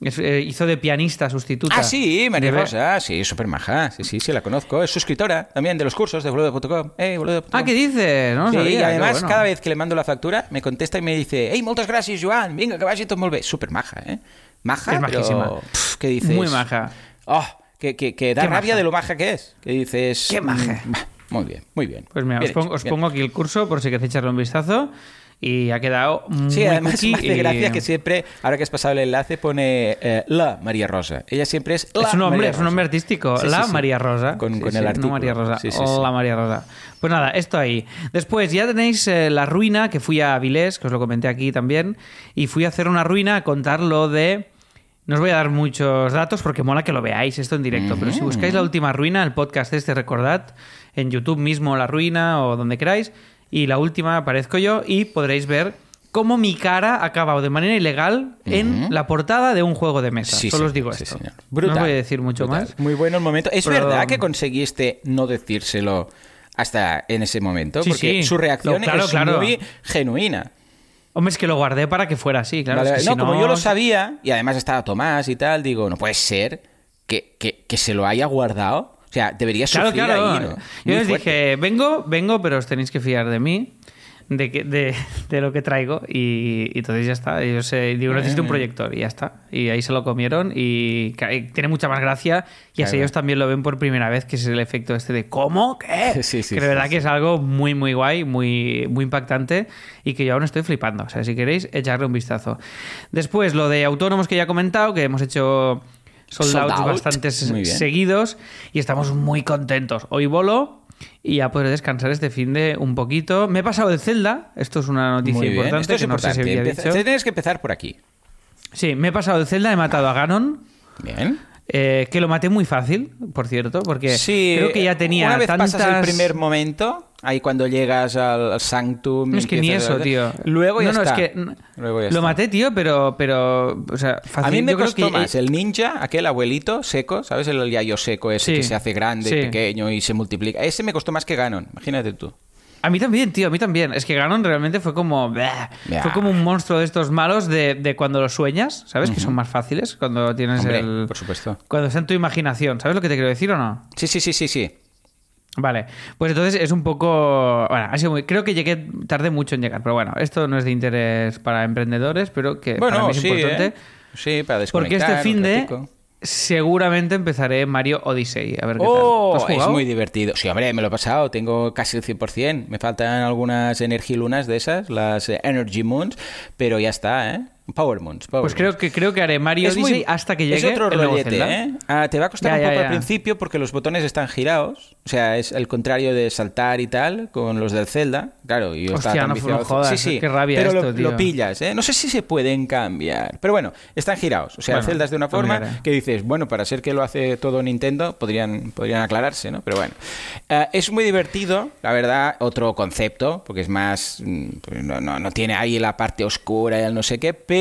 Es- eh, hizo de pianista sustituta. Ah, sí, María Rosa. Sí, súper maja. Sí, sí, sí, la conozco. Es suscriptora también de los cursos de boluda.com. Eh, boluda.com. Ah, ¿qué dices? No Sí, sabía, y además, bueno. cada vez que le mando la factura, me contesta y me dice, hey, muchas gracias, Joan, venga, que vagi tot molt bé. Súper maja, ¿eh? Maja, Es majísima. pero, pff, ¿qué dices? Muy maja. Oh, que, que, que da Qué rabia maja. de lo maja que es. Que dices... Qué maja. mm, Muy bien, muy bien. Pues mira, Bien os, pongo, hecho, os pongo aquí el curso por si queréis echarle un vistazo. Y ha quedado muy Sí, además cookie me hace y- gracia que siempre, ahora que has pasado el enlace, pone eh, la María Rosa. Ella siempre es la Es un nombre, es un nombre artístico. Sí, la sí. María Rosa. Con, el no artículo. María Rosa. La María Rosa. Pues nada, esto ahí. Después ya tenéis eh, la ruina, que fui a Avilés, que os lo comenté aquí también. Y fui a hacer una ruina a contar lo de. No os voy a dar muchos datos porque mola que lo veáis esto en directo. Pero si buscáis la última ruina, el podcast este, recordad, en YouTube mismo la ruina o donde queráis. Y la última aparezco yo y podréis ver cómo mi cara ha acabado de manera ilegal en la portada de un juego de mesa. Sí, Solo os digo sí, esto. señor. no Brutal, voy a decir mucho brutal. más. Muy bueno el momento. Es Pero- verdad que conseguiste no decírselo hasta en ese momento, porque su reacción No, claro, es claro. muy genuina. Hombre, es que lo guardé para que fuera así, claro. Vale, es que no, si como yo lo sabía, y además estaba Tomás y tal, digo, no puede ser que, que- que se lo haya guardado. O sea, debería Claro, sufrir claro. ahí, ¿no? Yo Muy les fuerte. dije, vengo, vengo, pero os tenéis que fiar de mí, de, que, de, de lo que traigo, y, y entonces ya está. Yo sé, digo, necesito un proyector, y ya está. Y ahí se lo comieron, y tiene mucha más gracia, y así ellos también lo ven por primera vez, que es el efecto este de ¿cómo? ¿Qué? Sí, sí, que de verdad sí. que es algo muy, muy guay, muy, muy impactante, y que yo aún estoy flipando. O sea, si queréis, echarle un vistazo. Después, lo de autónomos que ya he comentado, que hemos hecho sold Sold bastantes seguidos y estamos muy contentos. Hoy volo y ya podré descansar este fin de un poquito. Me he pasado de Zelda, esto es una noticia importante Esto es que no sé si había dicho. Tienes que empezar por aquí. Sí, me he pasado de Zelda, he matado a Ganon. Bien. eh, que lo maté muy fácil, por cierto, porque Sí, creo que ya tenía Una vez tantas... pasas el primer momento, Ahí cuando llegas al, al Sanctum. No es que ni eso, tío. Luego ya no, no, está. es que Luego ya lo está. maté, tío, pero, pero, o sea, fácil. A mí me Yo creo costó que- más el ninja, aquel abuelito seco, ¿sabes? El yayo seco ese Sí, que se hace grande, sí. pequeño y se multiplica. Ese me costó más que Ganon, imagínate tú. A mí también, tío, a mí también. Es que Ganon realmente fue como. bleh. Fue como un monstruo de estos malos de, de cuando los sueñas, ¿sabes? Que son más fáciles cuando tienes Hombre, el. por supuesto. Cuando está en tu imaginación. ¿Sabes lo que te quiero decir o no? Sí, sí, sí, sí, sí. Vale, pues entonces es un poco. Bueno, ha sido muy. Creo que llegué tardé mucho en llegar, pero bueno, esto no es de interés para emprendedores, pero que para Bueno, mí es sí, importante. ¿eh? Sí, para Porque desconectar. este fin de seguramente empezaré Mario Odyssey. A ver qué Oh, tal. ¿Tú has es muy divertido. Sí, hombre, me lo he pasado. Tengo casi el 100%. Me faltan algunas energilunas de esas, las Energy Moons, pero ya está, ¿eh? Power. Power Pues creo que creo que haré Mario Es muy- hasta que llegue es otro el rollete. ¿eh? Ah, te va a costar Ya, un poco ya. al principio porque los botones están girados. O sea, es el contrario de saltar y tal con los del Zelda. Claro, y yo Hostia, estaba tan no viciado. jodas, sí, sí. qué rabia pero esto, lo, tío. lo pillas, ¿eh? No sé si se pueden cambiar. Pero bueno, están girados. O sea, el Bueno, Zelda es de una lo forma que dices, bueno, para ser que lo hace todo Nintendo, podrían, podrían aclararse, ¿no? Pero bueno. Eh, es muy divertido, la verdad, otro concepto, porque es más. mm, pues no, no, no tiene ahí la parte oscura y el no sé qué, pero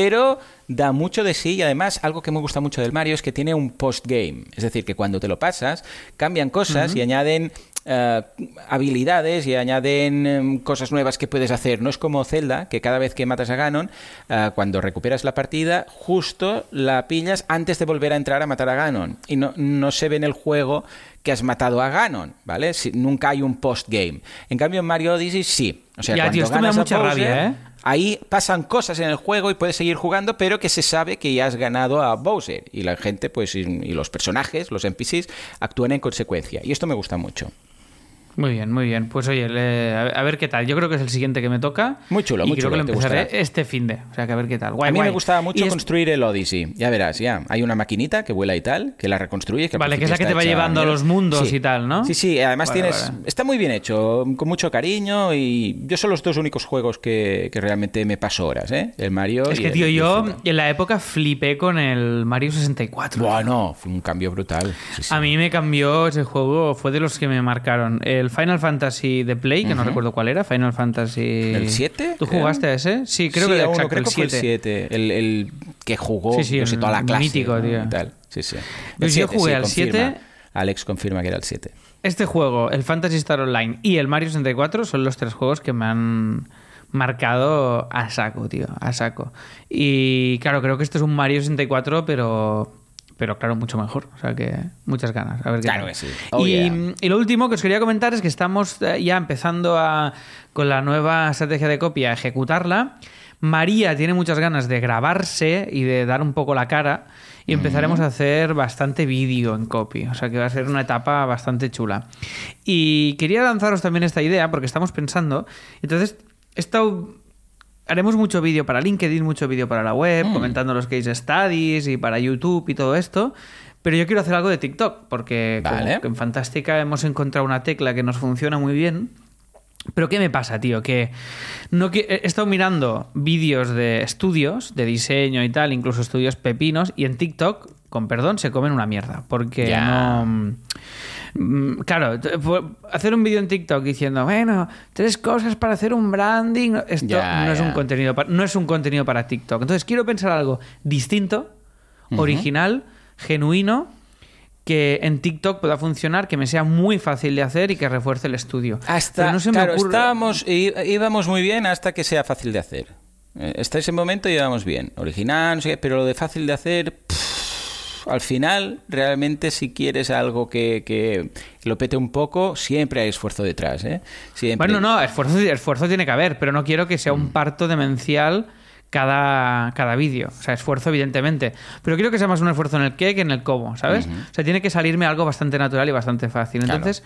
da mucho de sí y además algo que me gusta mucho del Mario es que tiene un postgame. Es decir, que cuando te lo pasas, cambian cosas y añaden. eh, habilidades y añaden em, cosas nuevas que puedes hacer. No es como Zelda, que cada vez que matas a Ganon, eh, cuando recuperas la partida, justo la pillas antes de volver a entrar a matar a Ganon. Y no, no se ve en el juego que has matado a Ganon, ¿vale? Si- nunca hay un postgame. En cambio, en Mario Odyssey sí. O sea, Ya, cuando tío, esto me da ganas a mucha Bowser, rabia, ¿eh? Ahí pasan cosas en el juego y puedes seguir jugando, pero que se sabe que ya has ganado a Bowser. Y la gente, pues, y, los personajes, los NPCs, actúan en consecuencia. Y esto me gusta mucho. Muy bien, muy bien. Pues oye, le- a ver- qué tal. Yo creo que es el siguiente que me toca. Muy chulo, y muy creo chulo, que lo empezaré este fin de. O sea, que a ver qué tal. Guay, a mí guay. me gustaba mucho es- construir el Odyssey. Ya verás, ya. Hay una maquinita que vuela y tal, que la reconstruye. Que al Vale, que es la que te va llevando a los mundos Sí. y tal, ¿no? Sí, sí. Además Vale, tienes... vale. Está muy bien hecho, con mucho cariño y yo son los dos únicos juegos que, que realmente me paso horas, ¿eh? El Mario Es y que, el- tío, yo en la época flipé con el Mario 64. Bueno, fue un cambio brutal. Sí, sí. A mí me cambió ese juego, fue de los que me marcaron. El Final Fantasy de Play, que no recuerdo cuál era, Final Fantasy... ¿El 7, ¿Tú jugaste a ese? Sí, creo Sí, que era uno, creo el que fue el 7. 7, el, el que jugó Sí, sí, yo sé, el toda la clase. mítico. Sí, sí. Pues yo jugué al confirma. 7. Alex confirma que era el 7. Este juego, el Fantasy Star Online y el Mario 64 son los tres juegos que me han marcado a saco, tío, a saco. Y claro, creo que esto es un Mario 64, pero pero claro, mucho mejor. O sea que muchas ganas. A ver qué Claro tal. que sí. Oh, y, yeah. y lo último que os quería comentar es que estamos eh, ya empezando a, con la nueva estrategia de copia a ejecutarla. María tiene muchas ganas de grabarse y de dar un poco la cara. Y empezaremos a hacer bastante vídeo en copy. O sea que va a ser una etapa bastante chula. Y quería lanzaros también esta idea porque estamos pensando. Entonces, he estado haremos mucho vídeo para LinkedIn, mucho vídeo para la web, Mm. comentando los case studies y para YouTube y todo esto. Pero yo quiero hacer algo de TikTok, porque Vale. en Fantástica hemos encontrado una tecla que nos funciona muy bien. Pero ¿qué me pasa, tío? Que no he estado mirando vídeos de estudios, de diseño y tal, incluso estudios pepinos, y en TikTok, con perdón, se comen una mierda. Porque no. Mm, Claro, hacer un vídeo en TikTok diciendo, bueno, tres cosas para hacer un branding. Esto no, es un contenido pa- no es un contenido para TikTok. Entonces quiero pensar algo distinto, original, genuino, que en TikTok pueda funcionar, que me sea muy fácil de hacer y que refuerce el estudio. Hasta, Pero no se me claro, ocurre- estábamos, í- íbamos muy bien hasta que sea fácil de hacer. Eh, Hasta ese momento íbamos bien. Original, no sé qué, pero lo de fácil de hacer, pff, al final, realmente si quieres algo que, que lo pete un poco, siempre hay esfuerzo detrás. ¿eh? Siempre. Bueno, no, esfuerzo, esfuerzo tiene que haber, pero no quiero que sea Mm. un parto demencial cada, cada vídeo. O sea, esfuerzo, evidentemente. Pero quiero que sea más un esfuerzo en el qué que en el cómo, ¿sabes? O sea, tiene que salirme algo bastante natural y bastante fácil. Claro. Entonces,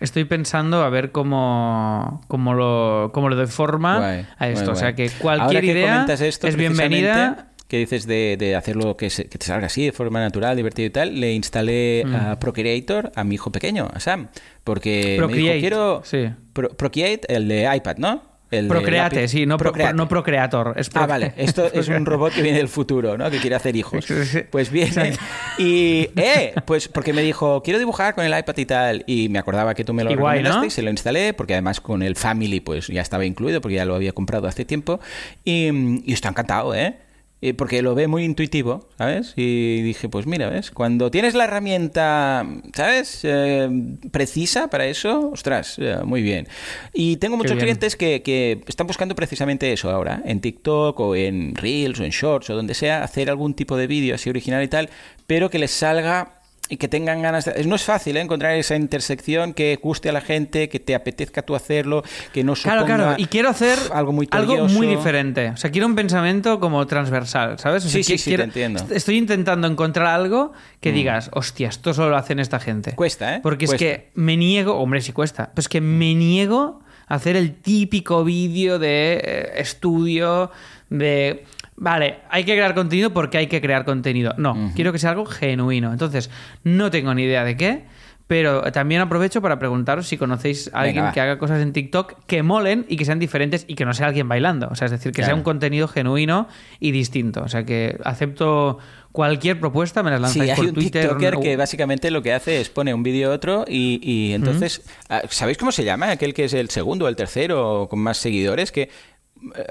estoy pensando a ver cómo, cómo, lo, cómo le doy forma Guay, a esto. guay, o sea, que cualquier que idea esto, es bienvenida. Que dices de, de hacerlo que, se- que te salga así, de forma natural, divertido y tal. Le instalé Mm. a Procreator a mi hijo pequeño, a Sam. Porque me Procreate, dijo, quiero... sí. Pro- Procreate, el de iPad, ¿no? El Procreate, sí, no, pro- Procreate. no Procreator. Es Ah, vale. Esto es un robot que viene del futuro, ¿no? Que quiere hacer hijos. Pues viene y... Eh, pues porque me dijo, quiero dibujar con el iPad y tal. Y me acordaba que tú me lo Y guay, recomendaste ¿no? y se lo instalé porque además con el Family pues ya estaba incluido porque ya lo había comprado hace tiempo. Y, y está encantado, ¿eh? Eh, Porque lo ve muy intuitivo, ¿sabes? Y dije, pues mira, ¿ves? Cuando tienes la herramienta, ¿sabes? Eh, precisa para eso, ostras, eh, muy bien. Y tengo muchos clientes que, que están buscando precisamente eso ahora, en TikTok o en Reels o en Shorts o donde sea, hacer algún tipo de vídeo así original y tal, pero que les salga y que tengan ganas de... No es fácil ¿eh? encontrar esa intersección que guste a la gente, que te apetezca tú hacerlo, que no Claro, suponga claro. Y quiero hacer algo muy algo muy diferente. O sea, quiero un pensamiento como transversal, ¿sabes? O sea, Sí, sí, sí, quiero- te entiendo. est- Estoy intentando encontrar algo que digas, hostia, esto solo lo hacen esta gente. Cuesta, ¿eh? Porque Cuesta. es que me niego, hombre, sí cuesta, pero es que me niego a hacer el típico vídeo de eh, estudio, de... Vale, hay que crear contenido porque hay que crear contenido. No, quiero que sea algo genuino. Entonces, no tengo ni idea de qué, pero también aprovecho para preguntaros si conocéis a alguien que haga cosas en TikTok que molen y que sean diferentes y que no sea alguien bailando. O sea, es decir, que sea un contenido genuino y distinto. O sea, que acepto cualquier propuesta, me las Sí, lanzáis hay por un Twitter. TikToker que básicamente lo que hace es pone un vídeo otro y, y entonces, ah, ¿sabéis cómo se llama? Aquel que es el segundo o el tercero con más seguidores, que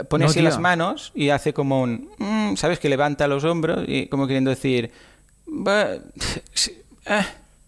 pone No, así tío. las manos y hace como un, mm, ¿sabes? Que levanta los hombros y como queriendo decir, "Va, sí, ah,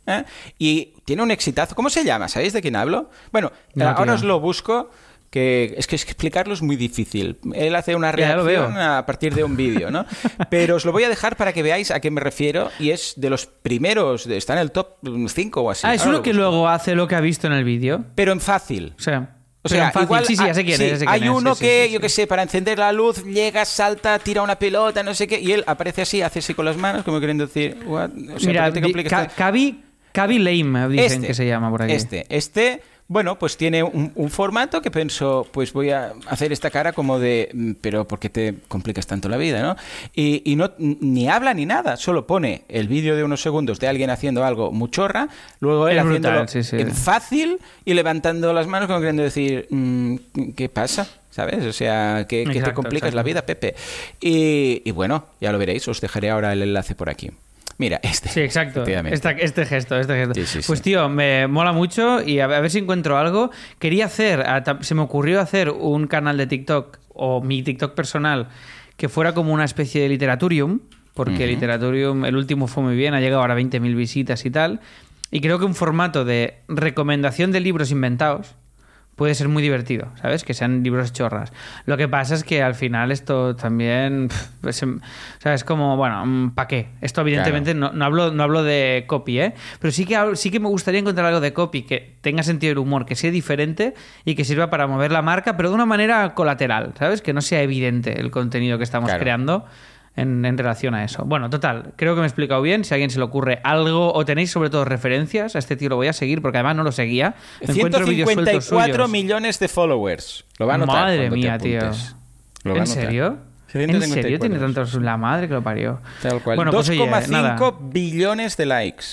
ah", y tiene un exitazo. ¿Cómo se llama? ¿Sabéis de quién hablo? Bueno, No, ahora tío. os lo busco. Que es que explicarlo es muy difícil. Él hace una reacción a partir de un vídeo, ¿no? Pero os lo voy a dejar para que veáis a qué me refiero y es de los primeros, de- está en el top 5 o así. Ah, es uno lo que luego hace lo que ha visto en el vídeo. Pero en fácil. O sea, O sea, fácil. igual sí, sí, ya sé quién sí, es, ya sé quién hay es, uno sí, que, sí, yo qué sé, para encender la luz, llega, salta, tira una pelota, no sé qué, y él aparece así, hace así con las manos, como queriendo decir, "What?". O sea, Mira, ¿por qué te? Cavi, Cavi Lame dicen Este, que se llama por aquí. Este, este, bueno, pues tiene un, un formato que pensó, pues voy a hacer esta cara como de, "Mm, pero ¿por qué te complicas tanto la vida, no? Y, y no ni habla ni nada, solo pone el vídeo de unos segundos de alguien haciendo algo muchorra, luego él brutal, haciéndolo sí, sí. en fácil y levantando las manos como queriendo decir, "Mm, ¿qué pasa? ¿Sabes? O sea, que, que te complicas exacto. la vida, Pepe. Y, y bueno, ya lo veréis, os dejaré ahora el enlace por aquí. Mira, este. Sí, exacto. Esta- este gesto, este gesto. Sí, sí, pues tío, me mola mucho y a ver, a ver si encuentro algo. Quería hacer, se me ocurrió hacer un canal de TikTok o mi TikTok personal que fuera como una especie de literaturium, porque el literaturium, el último fue muy bien, ha llegado ahora a 20.000 visitas y tal. Y creo que un formato de recomendación de libros inventados puede ser muy divertido, ¿sabes? Que sean libros chorras. Lo que pasa es que al final esto también, pf, es, em, o sea, es como, bueno, ¿para qué? Esto evidentemente no, no hablo, no hablo de copy, ¿eh? Pero sí que, sí que me gustaría encontrar algo de copy que tenga sentido del humor, que sea diferente y que sirva para mover la marca, pero de una manera colateral, ¿sabes? Que no sea evidente el contenido que estamos Claro. creando. En, en relación a eso. Bueno, total, creo que me he explicado bien. Si a alguien se le ocurre algo o tenéis sobre todo referencias, a este tío lo voy a seguir porque además no lo seguía. Me encuentro vídeos sueltos 154 suyos. millones de followers. Lo va a notar. Madre mía, tío. Lo ¿En serio? ¿En 154. serio tiene tantos? La madre que lo parió. Tal cual. Bueno, pues oye, 2,5 nada. billones de likes.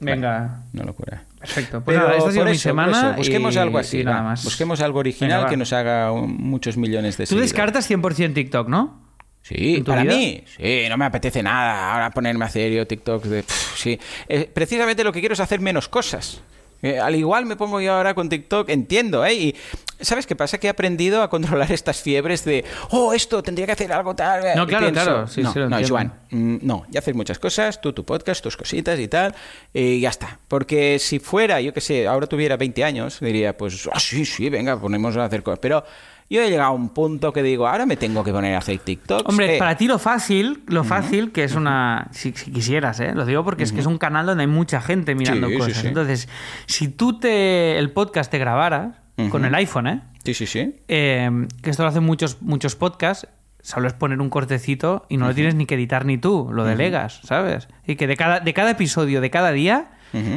Venga, Una locura. perfecto. Pues Pero nada, esta ha sido por mi eso, semana. eso, busquemos y- algo así. y nada va. más. Busquemos algo original Venga, que nos haga un- muchos millones de Tú seguidores. descartas 100% TikTok, ¿no? Sí, para vida? mí, sí, no me apetece nada ahora ponerme a hacer yo TikTok de... sí, Eh, precisamente lo que quiero es hacer menos cosas. Eh, al igual me pongo yo ahora con TikTok, entiendo, ¿eh? Y ¿sabes qué pasa? Que he aprendido a controlar estas fiebres de, oh, esto tendría que hacer algo tal. No, Y claro, claro, sí, no, sí no. Joan, mm, no, ya haces muchas cosas, tú tu podcast, tus cositas y tal, y ya está. Porque si fuera, yo qué sé, ahora tuviera 20 años, diría, pues, ah, sí, sí, venga, ponemos a hacer cosas. Pero yo he llegado a un punto que digo, ahora me tengo que poner a hacer TikTok. Hombre, para ti lo fácil, lo fácil que es una... Si, si quisieras, ¿eh? Lo digo porque es que es un canal donde hay mucha gente mirando Sí, cosas. sí. Entonces, si tú te... el podcast te grabaras con el iPhone, ¿eh? Sí, sí, sí. Eh, que esto lo hacen muchos, muchos podcasts, solo es poner un cortecito y no lo tienes ni que editar ni tú, lo delegas, ¿sabes? Y que de cada, de cada episodio, de cada día,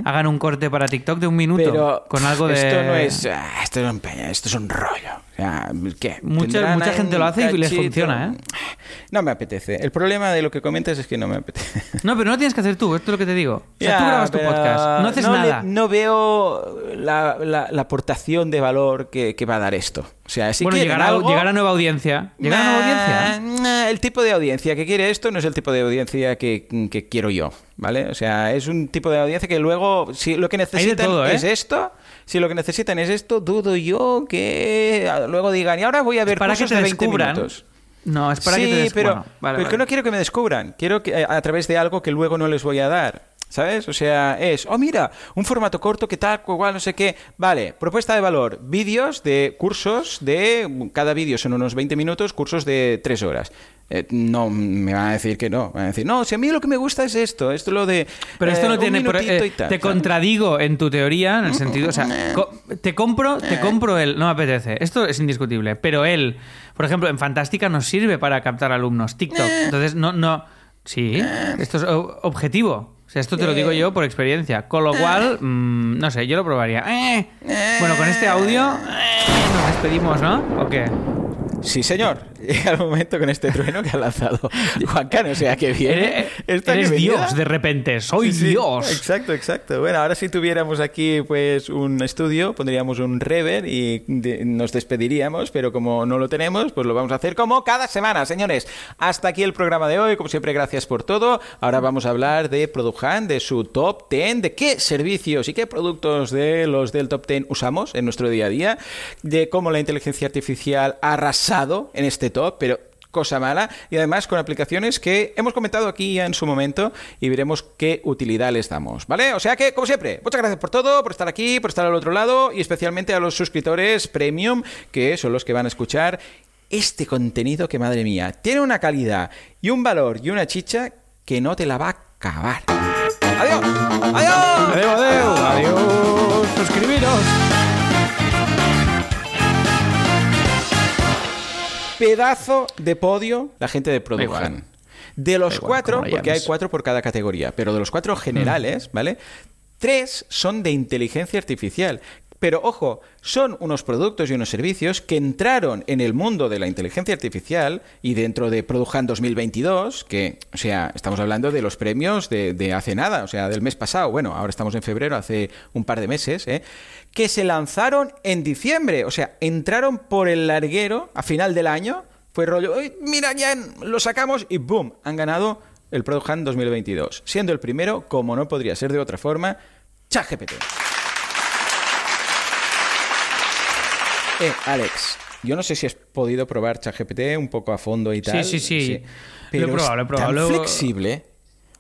hagan un corte para TikTok de un minuto Pero con algo de... esto no es ah, esto es un esto es un rollo. Sea, ¿qué? Mucha, ¿Tendrán mucha gente lo hace y les funciona, ¿eh? No me apetece. El problema de lo que comentas es que no me apetece. No, pero no lo tienes que hacer tú, esto es lo que te digo. O sea, Ya, tú grabas tu podcast, no haces nada. no veo la, la- la aportación de valor que, que va a dar esto. O sea, si bueno, llegar a, algo- llegar a nueva audiencia. ¿Llegar a nueva audiencia? Nah, el tipo de audiencia que quiere esto no es el tipo de audiencia que, que quiero yo, ¿vale? O sea, es un tipo de audiencia que luego, si lo que necesitan todo, ¿eh? es esto, si lo que necesitan es esto, dudo yo que luego digan, y ahora voy a ver para que cursos te de 20 descubran. minutos. No, es para sí, que te des... pero, bueno, vale, pero que no quiero que me descubran. Quiero que a, a través de algo que luego no les voy a dar. ¿Sabes? O sea, es, oh, mira, un formato corto, que tal, igual, no sé qué. Vale, propuesta de valor. Vídeos de cursos de. Cada vídeo son unos 20 minutos, cursos de 3 horas. Eh, no, me van a decir que no. Me van a decir, no, si a mí lo que me gusta es esto, esto lo de. Pero esto eh, no un tiene... minutito eh, y tal, te contradigo en tu teoría, en el sentido... O sea, co- te compro, te compro el... No me apetece. Esto es indiscutible. Pero él, por ejemplo, en Fantástica nos sirve para captar alumnos. TikTok. Entonces, no... no Sí, esto es objetivo. O sea, esto te lo digo yo por experiencia. Con lo cual, mm, no sé, yo lo probaría. Eh. Bueno, con este audio eh, nos despedimos, ¿no? ¿O qué? Sí, señor. Llega el momento con este trueno que ha lanzado Juan Cano. O sea, que viene. Eres, que Dios de repente. Soy Sí, sí, Dios. Exacto, exacto. Bueno, ahora si tuviéramos aquí pues un estudio, pondríamos un rever y de- nos despediríamos, pero como no lo tenemos, pues lo vamos a hacer como cada semana, señores. Hasta aquí el programa de hoy. Como siempre, gracias por todo. Ahora vamos a hablar de Product Hunt, de su top 10, de qué servicios y qué productos de los del top 10 usamos en nuestro día a día, de cómo la inteligencia artificial ha en este top, pero cosa mala y además con aplicaciones que hemos comentado aquí ya en su momento y veremos qué utilidad les damos, ¿vale? O sea que, como siempre, muchas gracias por todo, por estar aquí, por estar al otro lado y especialmente a los suscriptores premium, que son los que van a escuchar este contenido que, madre mía, tiene una calidad y un valor y una chicha que no te la va a acabar. ¡Adiós! ¡Adiós! Adiós, adiós. Adiós. Pedazo de podio la gente de. Hunt. De los igual, cuatro, porque hay cuatro por cada categoría, pero de los cuatro generales, ¿vale? Tres son de inteligencia artificial. Pero ojo, son unos productos y unos servicios que entraron en el mundo de la inteligencia artificial y dentro de Product Hunt 2022, que, o sea, estamos hablando de los premios de, de hace nada, o sea, del mes pasado, bueno, ahora estamos en febrero, hace un par de meses, ¿eh? que se lanzaron en diciembre, o sea, entraron por el larguero a final del año, fue rollo, "Uy, mira, ya lo sacamos y ¡boom! Han ganado el Product Hunt 2022, siendo el primero, como no podría ser de otra forma, ChatGPT. Eh, Alex, yo no sé si has podido probar ChatGPT un poco a fondo y tal. sí, sí. Lo he Pero probado, es lo he probado. tan flexible.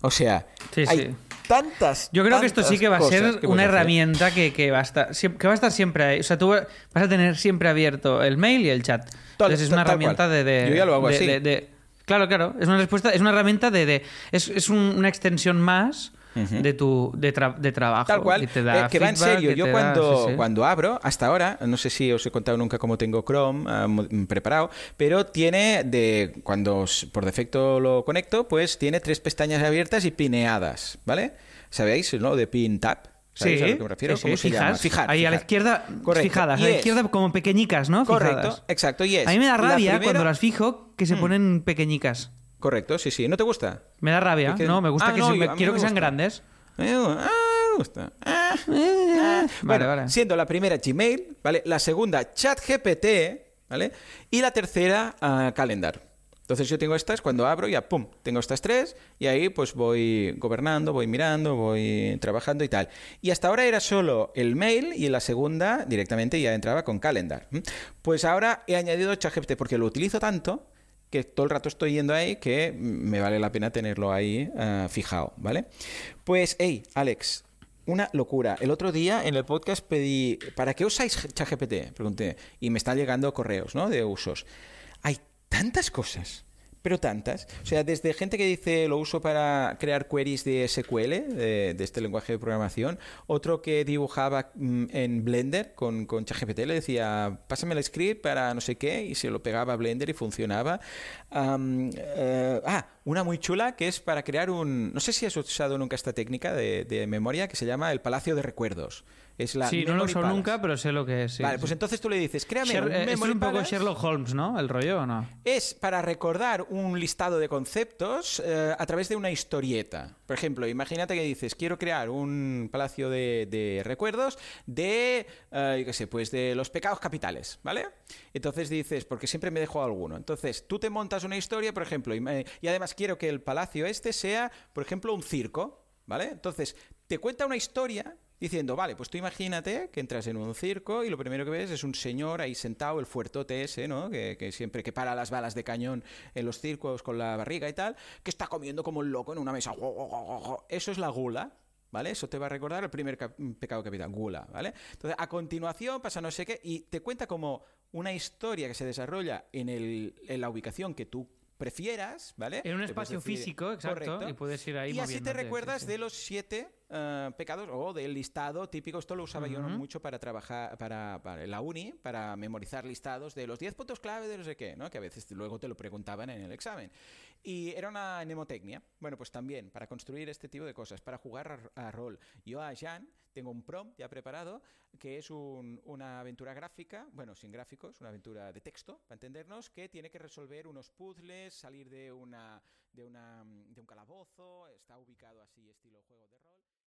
O sea, Sí, hay sí. tantas. Yo creo que esto sí que va a ser una herramienta que, que va a estar, siem- que va a estar siempre ahí. O sea, tú vas a tener siempre abierto el mail y el chat. Tal- Entonces es una herramienta de, de- Yo ya lo hago de- así. de- Claro, claro. Es una respuesta, es una herramienta de. de- es es un- una extensión más de tu de, tra- de trabajo. Tal cual, Que, te da eh, que va en serio. Yo da- cuando, sí, cuando abro, hasta ahora, no sé si os he contado nunca cómo tengo Chrome ah, mo- preparado, pero tiene de cuando por defecto lo conecto, pues tiene tres pestañas abiertas y pineadas, ¿vale? ¿Sabéis, no? De pin tab. ¿Sabéis Sí, a lo que me refiero? sí, ¿Cómo sí, se fijas. Fijar. Ahí a la izquierda, Correcto. fijadas. Y A la es- izquierda como pequeñicas, ¿no? Correcto, Fijadas. exacto. Y es A mí me da la rabia primera- cuando las fijo que se Mm. ponen pequeñicas. Correcto, sí, sí. ¿No te gusta? Me da rabia. Es que- No, me gusta Ah, que no, yo- quiero me que sean grandes. Me ah, me gusta. Ah. Vale, Bueno, vale. siendo la primera Gmail, ¿vale? La segunda ChatGPT, ¿vale? Y la tercera Calendar. Entonces yo tengo estas, cuando abro ya, ¡pum! Tengo estas tres y ahí pues voy gobernando, voy mirando, voy trabajando y tal. Y hasta ahora era solo el mail y en la segunda directamente ya entraba con Calendar. Pues ahora he añadido ChatGPT porque lo utilizo tanto todo el rato estoy yendo ahí que me vale la pena tenerlo ahí ah, fijado, ¿vale? Pues, hey, Alex, una locura. El otro día en el podcast pedí, ¿para qué usáis ChatGPT? Pregunté. Y me están llegando correos, ¿no? De usos. Hay tantas cosas, pero tantas. O sea, desde gente que dice lo uso para crear queries de SQL, de, este lenguaje de programación. Otro que dibujaba mm, en Blender con, con ChatGPT, le decía, pásame el script para no sé qué, y se lo pegaba a Blender y funcionaba. Eh, ah, una muy chula que es para crear un... No sé si has usado nunca esta técnica de memoria que se llama el Palacio de Recuerdos. Es la sí, no lo uso nunca, pero sé lo que es. sí, vale, sí. pues entonces tú le dices, créame Sher- un eh, es un poco Palace. Sherlock Holmes, ¿no? El rollo, ¿o no? Es para recordar un listado de conceptos eh, a través de una historieta. Por ejemplo, imagínate que dices, quiero crear un palacio de, de recuerdos de, eh, qué sé, pues de los pecados capitales, ¿vale? Entonces dices, porque siempre me dejo alguno. Entonces, tú te montas una historia, por ejemplo, y además quiero que el palacio este sea, por ejemplo, un circo, ¿vale? Entonces, te cuenta una historia diciendo, vale, pues tú imagínate que entras en un circo y lo primero que ves es un señor ahí sentado, el fuertote ese, ¿no? Que, que siempre que para las balas de cañón en los circos con la barriga y tal, que está comiendo como un loco en una mesa. Eso es la gula. ¿Vale? Eso te va a recordar el primer cap- pecado capital, gula, ¿vale? Entonces, a continuación pasa no sé qué y te cuenta como una historia que se desarrolla en, el, en la ubicación que tú prefieras, ¿vale? En un espacio físico, exacto, y puedes ir ahí Y así te recuerdas sí, sí. de los siete eh, pecados o del listado típico. Esto lo usaba yo mucho para trabajar para, para la uni, para memorizar listados de los 10 puntos clave de no sé qué, ¿no? Que a veces luego te lo preguntaban en el examen. Y era una mnemotecnia. Bueno, pues también para construir este tipo de cosas, para jugar a, a rol. Yo a Jan tengo un prompt ya preparado que es un- una aventura gráfica, bueno, sin gráficos, una aventura de texto, para entendernos, que tiene que resolver unos puzzles, salir de una de una de un calabozo, está ubicado así estilo juego de rol.